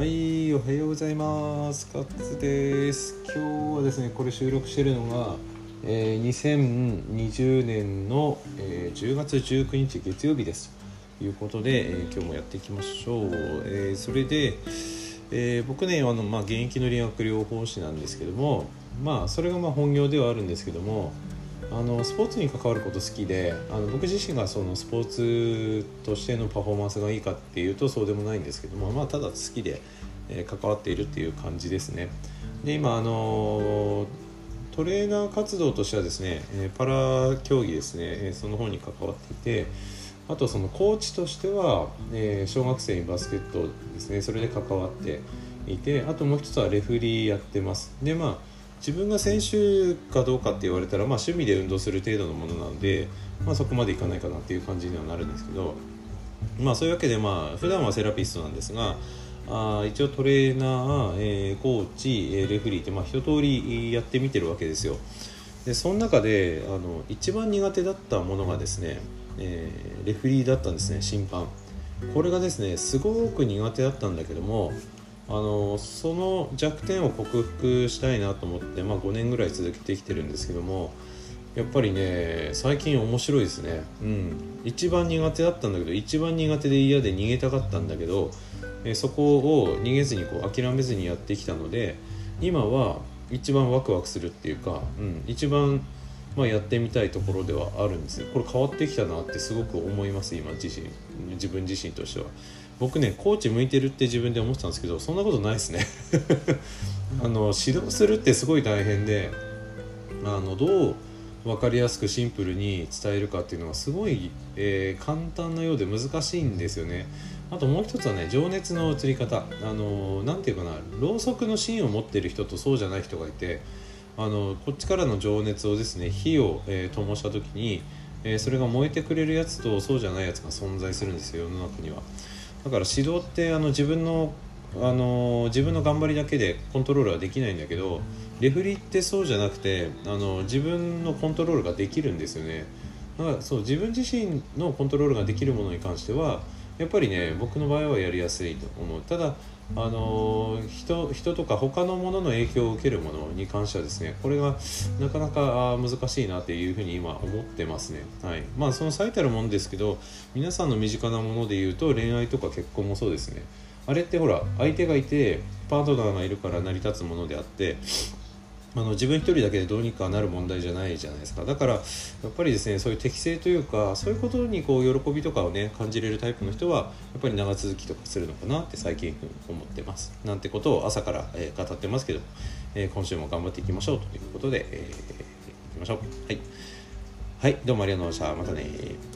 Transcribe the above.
はいおはようございます。カッツです。今日はですねこれ収録してるのが、えー、2020年の、えー、10月19日月曜日です。ということで、えー、今日もやっていきましょう、えー、それで、え、僕ねあの、まあ、現役の理学療法士なんですけどもまあそれがま本業ではあるんですけどもあのスポーツに関わること好きであの僕自身がそのスポーツとしてのパフォーマンスがいいかっていうとそうでもないんですけども、まあ、ただ好きで、えー、関わっているっていう感じですね。で今あのトレーナー活動としてはですね、えパラ競技ですね、えその方に関わっていてあとそのコーチとしては、え小学生にバスケットですねそれで関わっていてあともう一つはレフリーやってますでまあ自分が選手かどうかって言われたら、まあ、趣味で運動する程度のものなので、まあ、そこまでいかないかなっていう感じにはなるんですけど、まあ、そういうわけで、まあ普段はセラピストなんですがあ一応トレーナー、えー、コーチ、えレフリーって、まあ、一通りやってみてるわけですよ。でその中であの一番苦手だったものがですね、えー、レフリーだったんですね審判。これがですねすごく苦手だったんだけどもあのその弱点を克服したいなと思って、まあ、5年ぐらい続けてきてるんですけどもやっぱりね最近面白いですね。うん。一番苦手だったんだけど一番苦手で嫌で逃げたかったんだけどえそこを逃げずにこう諦めずにやってきたので今は一番ワクワクするっていうか、うん、一番、まあ、やってみたいところではあるんですよ。これ変わってきたなってすごく思います今自身。自分自身としては。僕ねコーチ向いてるって自分で思ってたんですけどそんなことないですね。あの指導するってすごい大変であのどう分かりやすくシンプルに伝えるかっていうのはすごい、えー、簡単なようで難しいんですよね。あともう一つはね情熱の移り方。あの何て言うかなろうそくの芯を持ってる人とそうじゃない人がいてあのこっちからの情熱をですね火を、えー、灯した時に、えー、それが燃えてくれるやつとそうじゃないやつが存在するんですよ世の中には。だから指導ってあの自分のあの自分の頑張りだけでコントロールはできないんだけどレフリーってそうじゃなくてあの自分のコントロールができるんですよねだからそう自分自身のコントロールができるものに関してはやっぱりね僕の場合はやりやすいと思うただあの人人とか他のものの影響を受けるものに関してはですねこれがなかなか難しいなっていうふうに今思ってますね。はい。まあその最たるものですけど皆さんの身近なもので言うと恋愛とか結婚もそうですね。あれってほら相手がいてパートナーがいるから成り立つものであってあの自分一人だけでどうにかなる問題じゃないじゃないですか。だからやっぱりですねそういう適性というかそういうことにこう喜びとかをね感じれるタイプの人はやっぱり長続きとかするのかなって最近思ってます。なんてことを朝から、え、語ってますけど、え、今週も頑張っていきましょうということで、えー、いきましょう。はい。はい。どうもありがとうございました。またね